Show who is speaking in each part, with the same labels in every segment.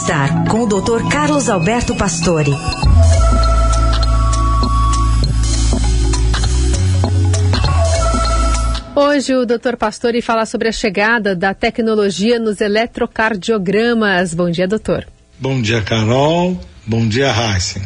Speaker 1: Bem-Estar, com o Dr. Carlos Alberto Pastore.
Speaker 2: Hoje o Dr. Pastore fala sobre a chegada da tecnologia nos eletrocardiogramas. Bom dia, doutor.
Speaker 3: Bom dia, Carol. Bom dia, Heisen.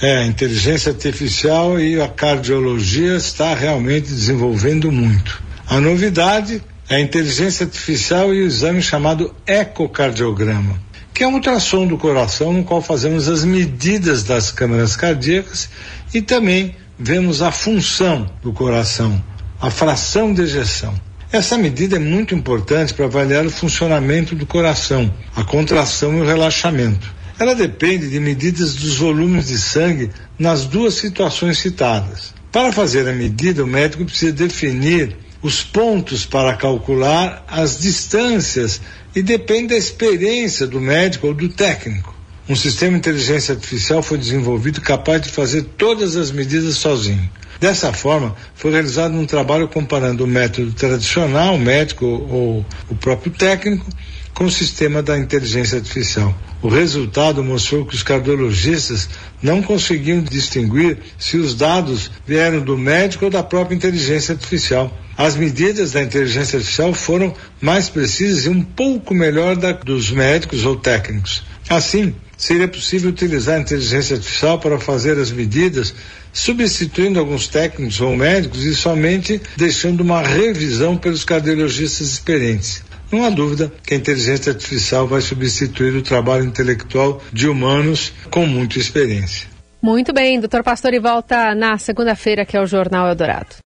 Speaker 3: É, a inteligência artificial e a cardiologia está realmente desenvolvendo muito. A novidade é a inteligência artificial e o exame chamado ecocardiograma, que é um ultrassom do coração no qual fazemos as medidas das câmaras cardíacas e também vemos a função do coração, a fração de ejeção. Essa medida é muito importante para avaliar o funcionamento do coração, a contração e o relaxamento. Ela depende de medidas dos volumes de sangue nas duas situações citadas. Para fazer a medida, o médico precisa definir os pontos para calcular as distâncias e depende da experiência do médico ou do técnico. Um sistema de inteligência artificial foi desenvolvido capaz de fazer todas as medidas sozinho. Dessa forma, foi realizado um trabalho comparando o método tradicional, o médico ou o próprio técnico, com o sistema da inteligência artificial. O resultado mostrou que os cardiologistas não conseguiam distinguir se os dados vieram do médico ou da própria inteligência artificial. As medidas da inteligência artificial foram mais precisas e um pouco melhor da dos médicos ou técnicos. Assim, seria possível utilizar a inteligência artificial para fazer as medidas, substituindo alguns técnicos ou médicos e somente deixando uma revisão pelos cardiologistas experientes. Não há dúvida que a inteligência artificial vai substituir o trabalho intelectual de humanos com muita experiência.
Speaker 2: Muito bem, doutor Pastor, e volta na segunda-feira, que é o Jornal Eldorado.